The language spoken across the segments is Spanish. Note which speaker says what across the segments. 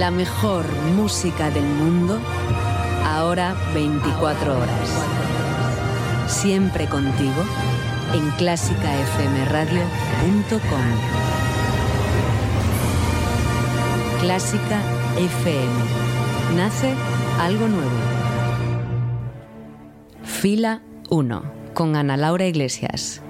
Speaker 1: La mejor música del mundo, ahora 24 horas. Siempre contigo en clásicafmradio.com. Clásica FM. Nace algo nuevo. Fila 1 con Ana Laura Iglesias.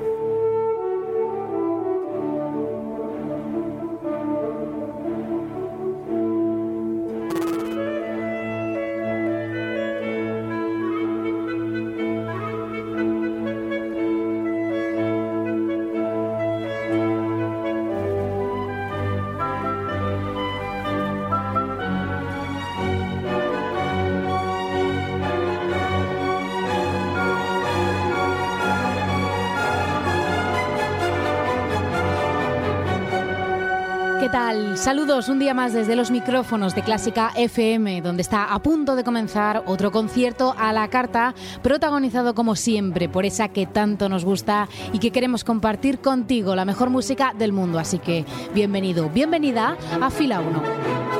Speaker 2: Saludos un día más desde los micrófonos de Clásica FM, donde está a punto de comenzar otro concierto a la carta, protagonizado como siempre por esa que tanto nos gusta y que queremos compartir contigo, la mejor música del mundo. Así que bienvenido, bienvenida a Fila 1.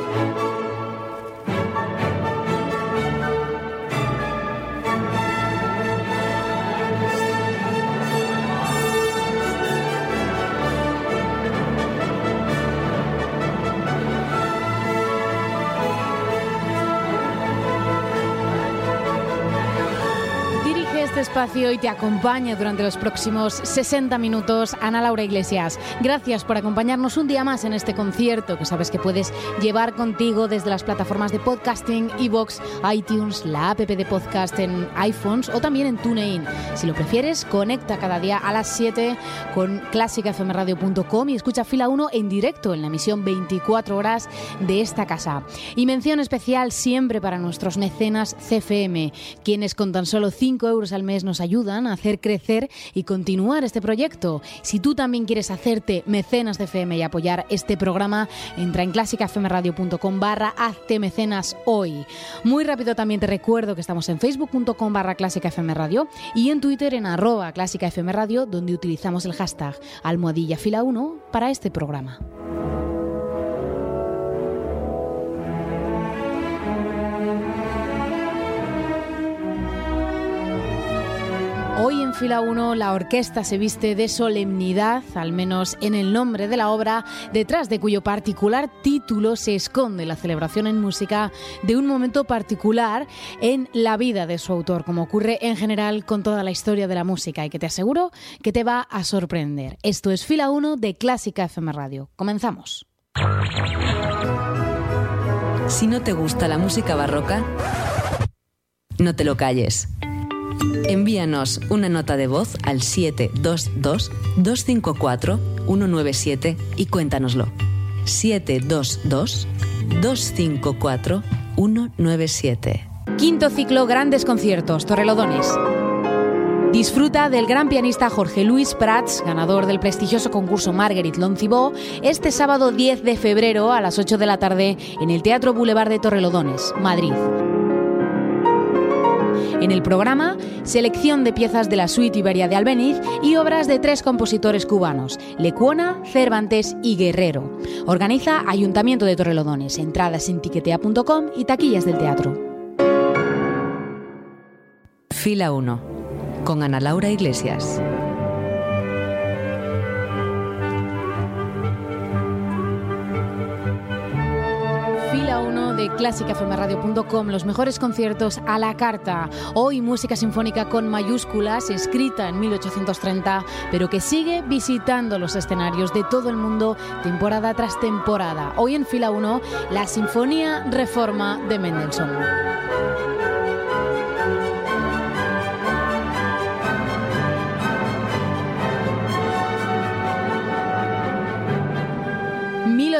Speaker 2: Espacio y te acompaña durante los próximos 60 minutos Ana Laura Iglesias. Gracias por acompañarnos un día más en este concierto que sabes que puedes llevar contigo desde las plataformas de podcasting, iBox, iTunes, la app de podcast en iPhones o también en TuneIn. Si lo prefieres, conecta cada día a las 7 con clásicafmradio.com y escucha fila 1 en directo en la emisión 24 horas de esta casa. Y mención especial siempre para nuestros mecenas CFM, quienes con tan solo 5 euros al mes nos ayudan a hacer crecer y continuar este proyecto. Si tú también quieres hacerte mecenas de FM y apoyar este programa, entra en clásicafmradio.com barra hazte mecenas hoy. Muy rápido también te recuerdo que estamos en facebook.com barra clásicafmradio y en Twitter en arroba clásicafmradio donde utilizamos el hashtag almohadilla fila 1 para este programa. Hoy en fila 1 la orquesta se viste de solemnidad, al menos en el nombre de la obra, detrás de cuyo particular título se esconde la celebración en música de un momento particular en la vida de su autor, como ocurre en general con toda la historia de la música y que te aseguro que te va a sorprender. Esto es fila 1 de Clásica FM Radio. Comenzamos.
Speaker 1: Si no te gusta la música barroca, no te lo calles. Envíanos una nota de voz al 722-254-197 y cuéntanoslo. 722-254-197.
Speaker 2: Quinto ciclo Grandes Conciertos, Torrelodones. Disfruta del gran pianista Jorge Luis Prats, ganador del prestigioso concurso Marguerite Loncibó, este sábado 10 de febrero a las 8 de la tarde en el Teatro Boulevard de Torrelodones, Madrid. En el programa, selección de piezas de la suite Iberia de Albeniz y obras de tres compositores cubanos, Lecuona, Cervantes y Guerrero. Organiza Ayuntamiento de Torrelodones, entradas en tiquetea.com y taquillas del teatro.
Speaker 1: Fila 1, con Ana Laura Iglesias.
Speaker 2: De clásicafmradio.com, los mejores conciertos a la carta. Hoy música sinfónica con mayúsculas, escrita en 1830, pero que sigue visitando los escenarios de todo el mundo temporada tras temporada. Hoy en fila 1, la Sinfonía Reforma de Mendelssohn.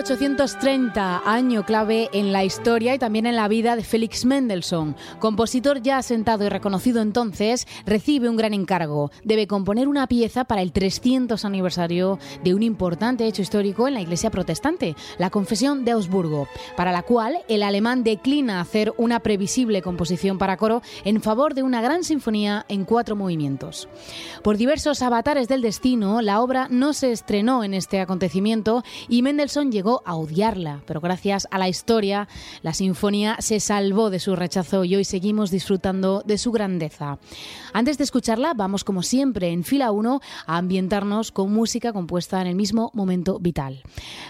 Speaker 2: 1830, año clave en la historia y también en la vida de Félix Mendelssohn. Compositor ya asentado y reconocido entonces, recibe un gran encargo. Debe componer una pieza para el 300 aniversario de un importante hecho histórico en la Iglesia protestante, la Confesión de Augsburgo, para la cual el alemán declina hacer una previsible composición para coro en favor de una gran sinfonía en cuatro movimientos. Por diversos avatares del destino, la obra no se estrenó en este acontecimiento y Mendelssohn llegó llegó a odiarla, pero gracias a la historia, la sinfonía se salvó de su rechazo y hoy seguimos disfrutando de su grandeza. Antes de escucharla, vamos como siempre en fila 1 a ambientarnos con música compuesta en el mismo momento vital.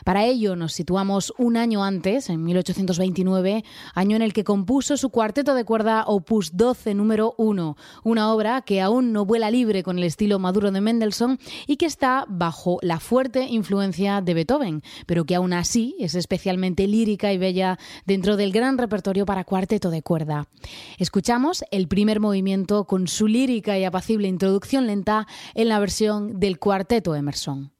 Speaker 2: Para ello nos situamos un año antes, en 1829, año en el que compuso su cuarteto de cuerda Opus 12 número 1, una obra que aún no vuela libre con el estilo maduro de Mendelssohn y que está bajo la fuerte influencia de Beethoven, pero que aún así es especialmente lírica y bella dentro del gran repertorio para cuarteto de cuerda. Escuchamos el primer movimiento con su lírica y apacible introducción lenta en la versión del cuarteto Emerson.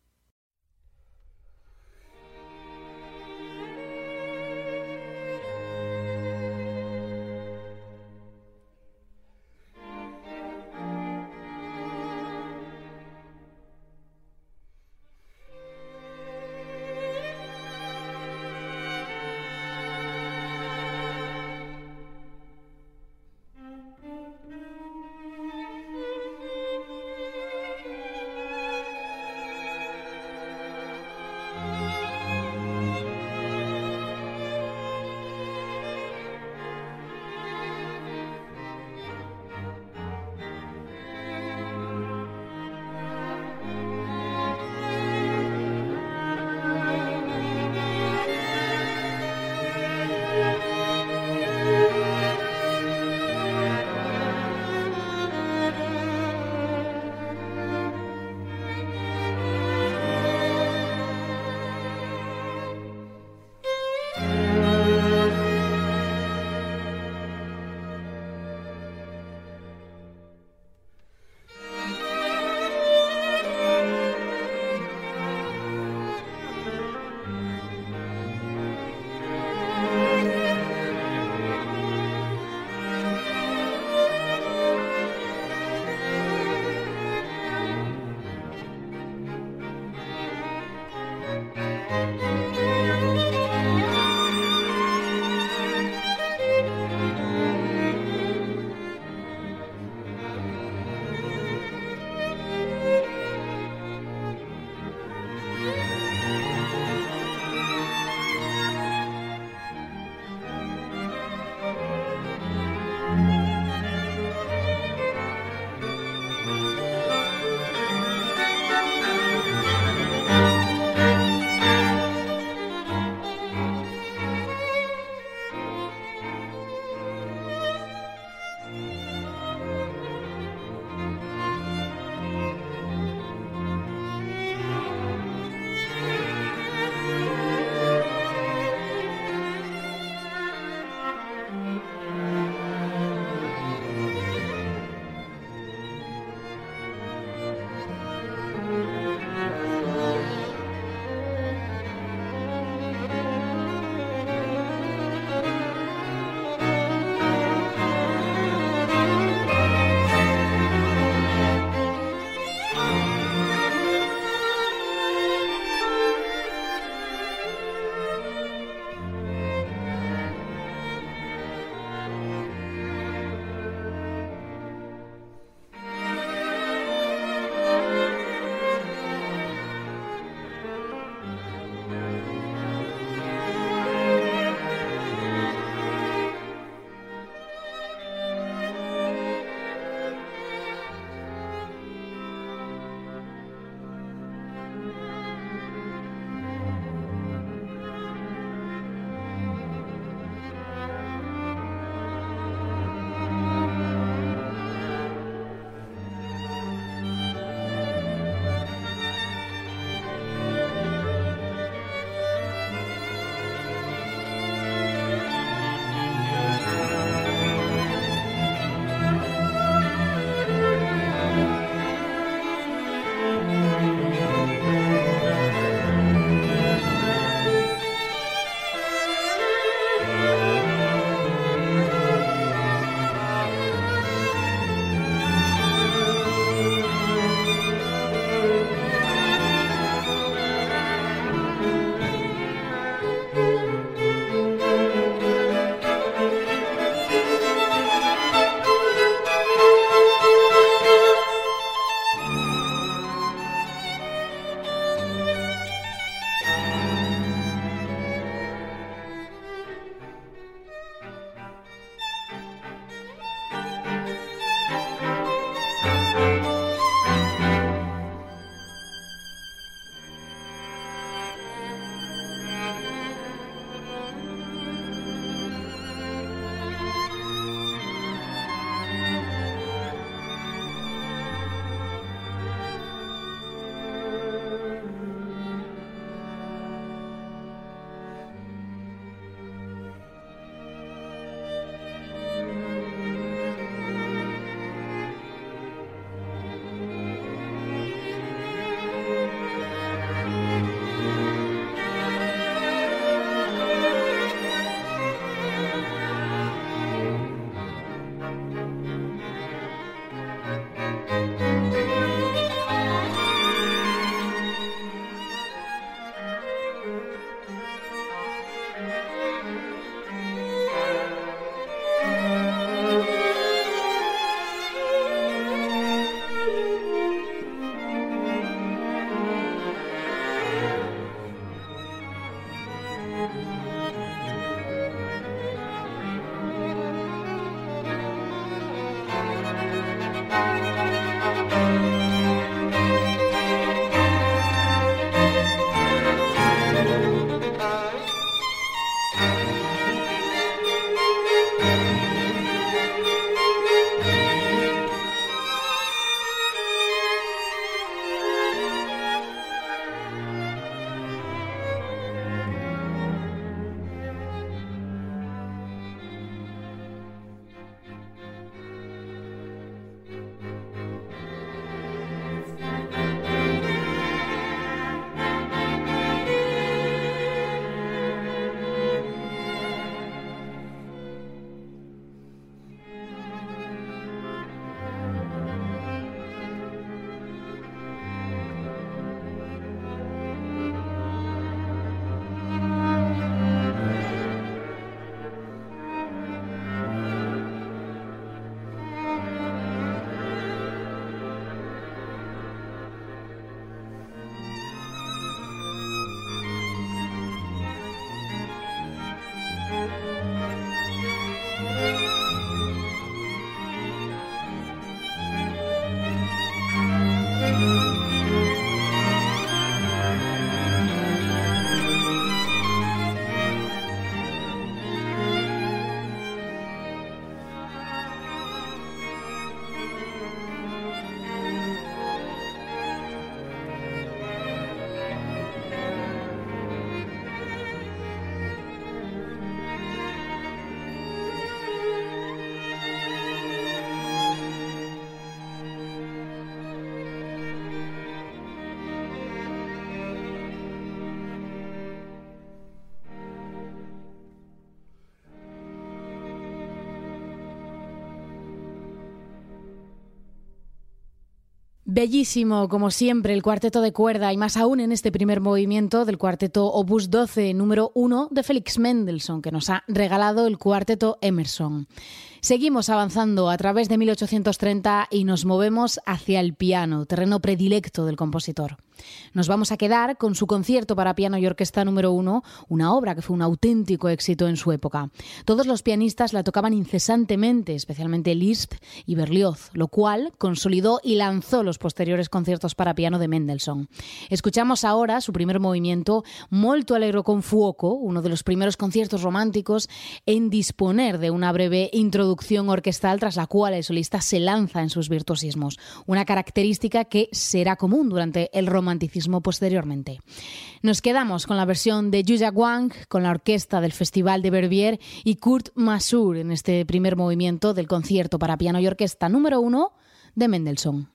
Speaker 2: Bellísimo, como siempre, el cuarteto de cuerda y más aún en este primer movimiento del cuarteto Opus 12, número 1 de Félix Mendelssohn, que nos ha regalado el cuarteto Emerson. Seguimos avanzando a través de 1830 y nos movemos hacia el piano, terreno predilecto del compositor. Nos vamos a quedar con su concierto para piano y orquesta número uno, una obra que fue un auténtico éxito en su época. Todos los pianistas la tocaban incesantemente, especialmente Liszt y Berlioz, lo cual consolidó y lanzó los posteriores conciertos para piano de Mendelssohn. Escuchamos ahora su primer movimiento, Molto Allegro con Fuoco, uno de los primeros conciertos románticos en disponer de una breve introducción orquestal tras la cual el solista se lanza en sus virtuosismos, una característica que será común durante el romanticismo posteriormente. Nos quedamos con la versión de Yuya Wang, con la orquesta del Festival de Verbier y Kurt Masur en este primer movimiento del concierto para piano y orquesta número uno de Mendelssohn.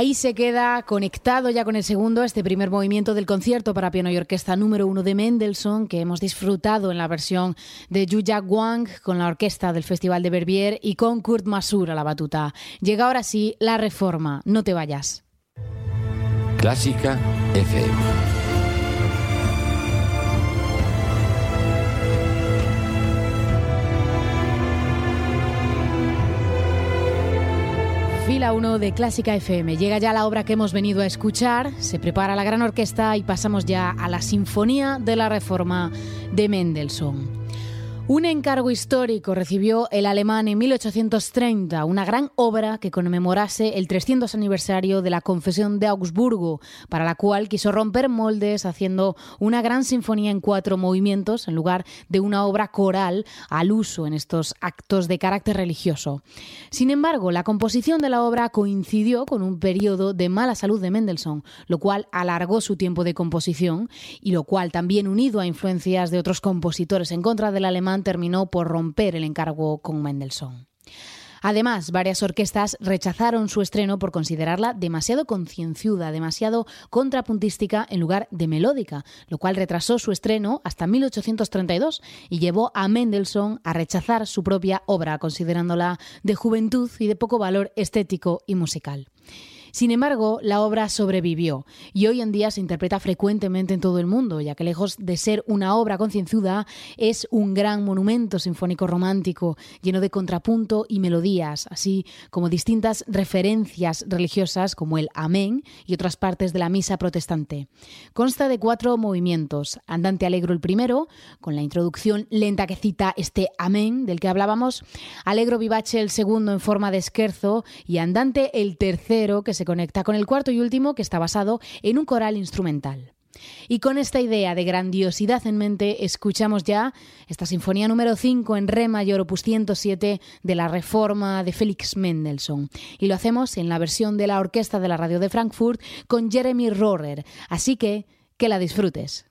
Speaker 2: Ahí se queda conectado ya con el segundo, este primer movimiento del concierto para piano y orquesta número uno de Mendelssohn, que hemos disfrutado en la versión de Yuya Wang con la orquesta del Festival de Verbier y con Kurt Masur a la batuta. Llega ahora sí la reforma, no te vayas.
Speaker 3: Clásica FM.
Speaker 2: Fila 1 de Clásica FM. Llega ya la obra que hemos venido a escuchar, se prepara la gran orquesta y pasamos ya a la Sinfonía de la Reforma de Mendelssohn. Un encargo histórico recibió el alemán en 1830, una gran obra que conmemorase el 300 aniversario de la Confesión de Augsburgo, para la cual quiso romper moldes haciendo una gran sinfonía en cuatro movimientos en lugar de una obra coral al uso en estos actos de carácter religioso. Sin embargo, la composición de la obra coincidió con un periodo de mala salud de Mendelssohn, lo cual alargó su tiempo de composición y lo cual también unido a influencias de otros compositores en contra del alemán terminó por romper el encargo con Mendelssohn. Además, varias orquestas rechazaron su estreno por considerarla demasiado concienciuda, demasiado contrapuntística en lugar de melódica, lo cual retrasó su estreno hasta 1832 y llevó a Mendelssohn a rechazar su propia obra, considerándola de juventud y de poco valor estético y musical. Sin embargo, la obra sobrevivió y hoy en día se interpreta frecuentemente en todo el mundo, ya que lejos de ser una obra concienzuda, es un gran monumento sinfónico romántico, lleno de contrapunto y melodías, así como distintas referencias religiosas como el Amén y otras partes de la misa protestante. Consta de cuatro movimientos, andante alegro el primero, con la introducción lenta que cita este Amén del que hablábamos, alegro vivace el segundo en forma de esquerzo y andante el tercero que se conecta con el cuarto y último que está basado en un coral instrumental. Y con esta idea de grandiosidad en mente, escuchamos ya esta sinfonía número 5 en Re mayor opus 107 de la Reforma de Félix Mendelssohn. Y lo hacemos en la versión de la Orquesta de la Radio de Frankfurt con Jeremy Rohrer. Así que, que la disfrutes.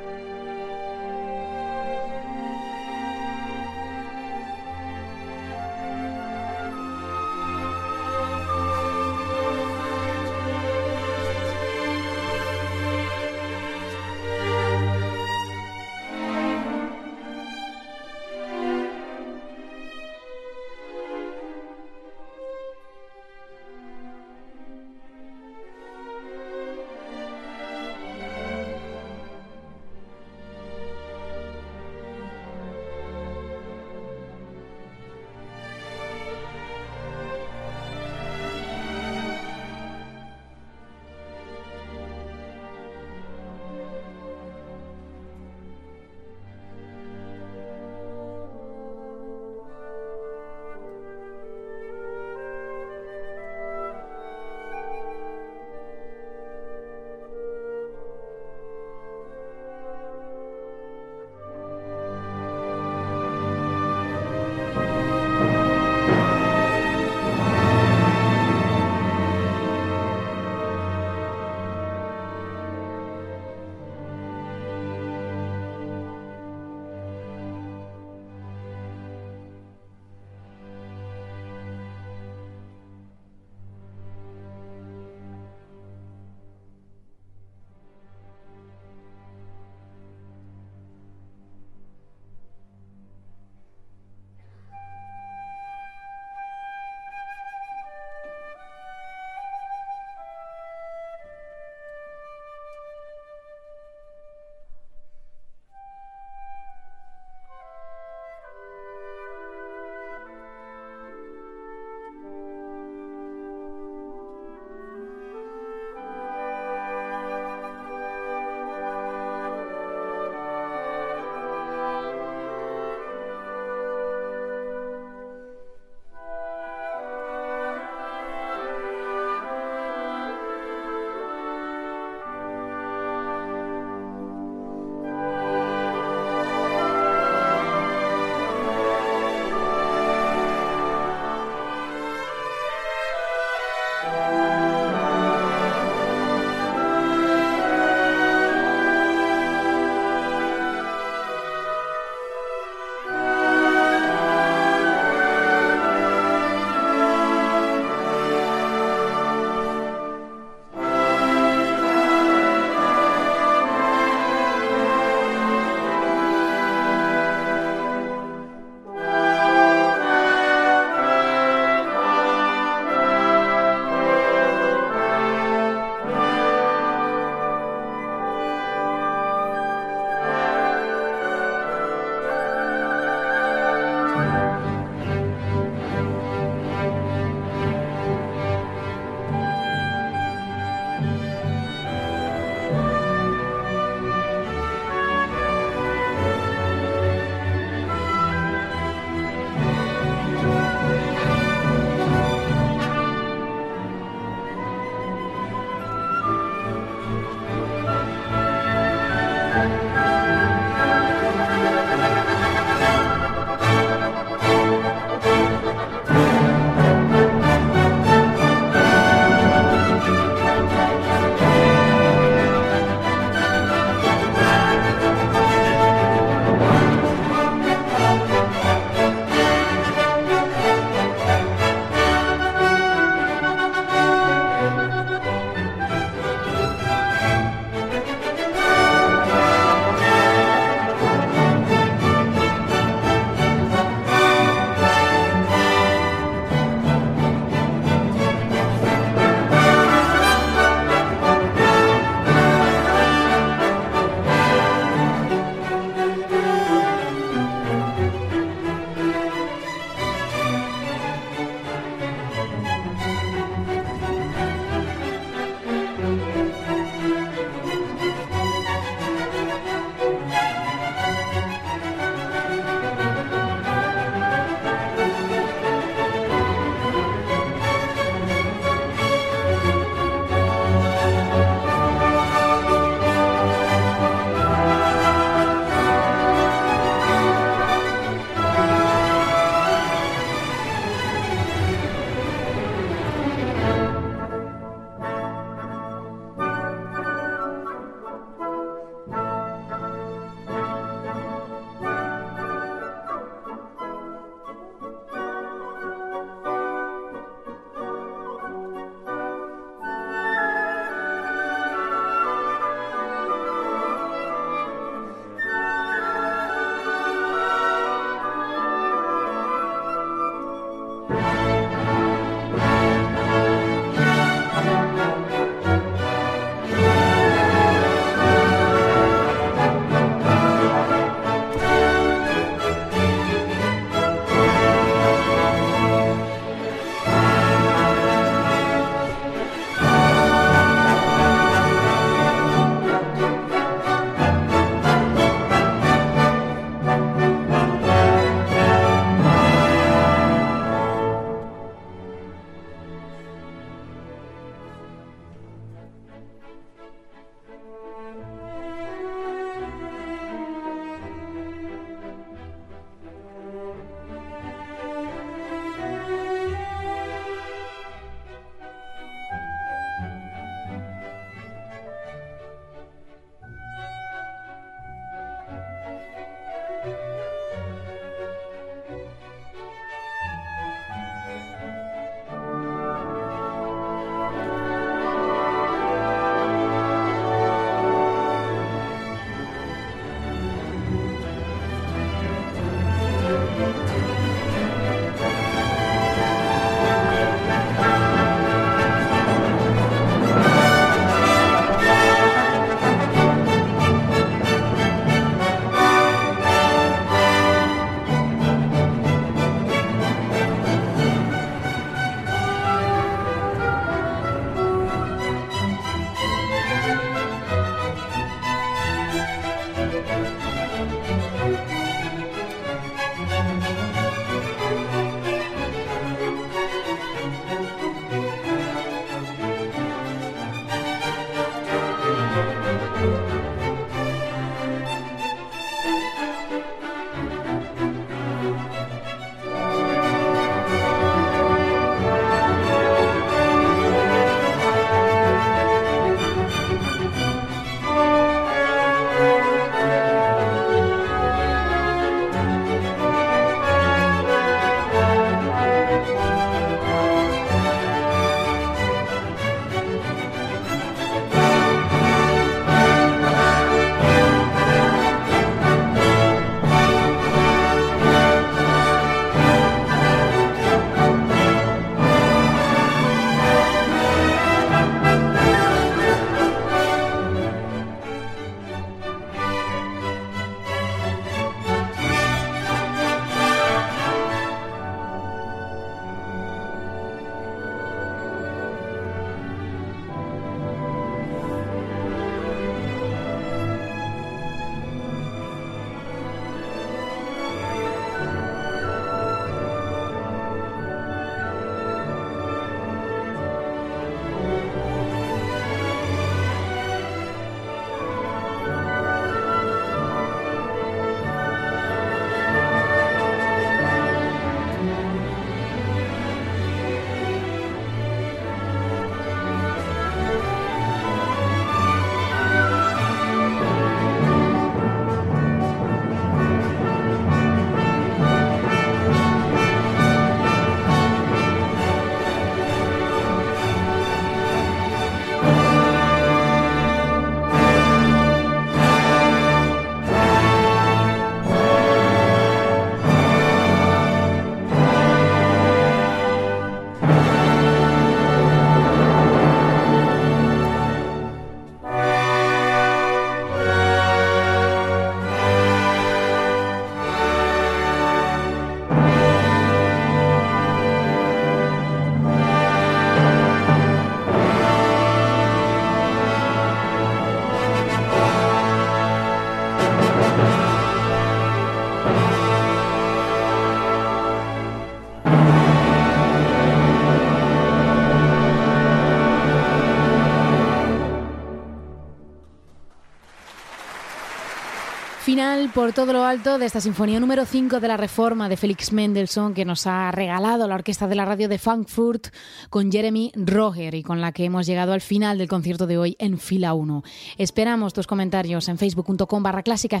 Speaker 2: Final por todo lo alto de esta sinfonía número 5 de la Reforma de Félix Mendelssohn que nos ha regalado la Orquesta de la Radio de Frankfurt con Jeremy Roger y con la que hemos llegado al final del concierto de hoy en fila 1. Esperamos tus comentarios en facebook.com barra clásica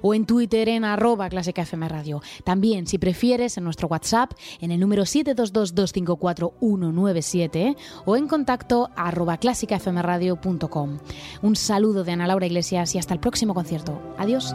Speaker 2: o en Twitter en arroba clásica Radio. También, si prefieres, en nuestro WhatsApp en el número 722-254-197 o en contacto arroba clásicafmradio.com. Un saludo de Ana Laura Iglesias y hasta el próximo concierto. Adiós. dias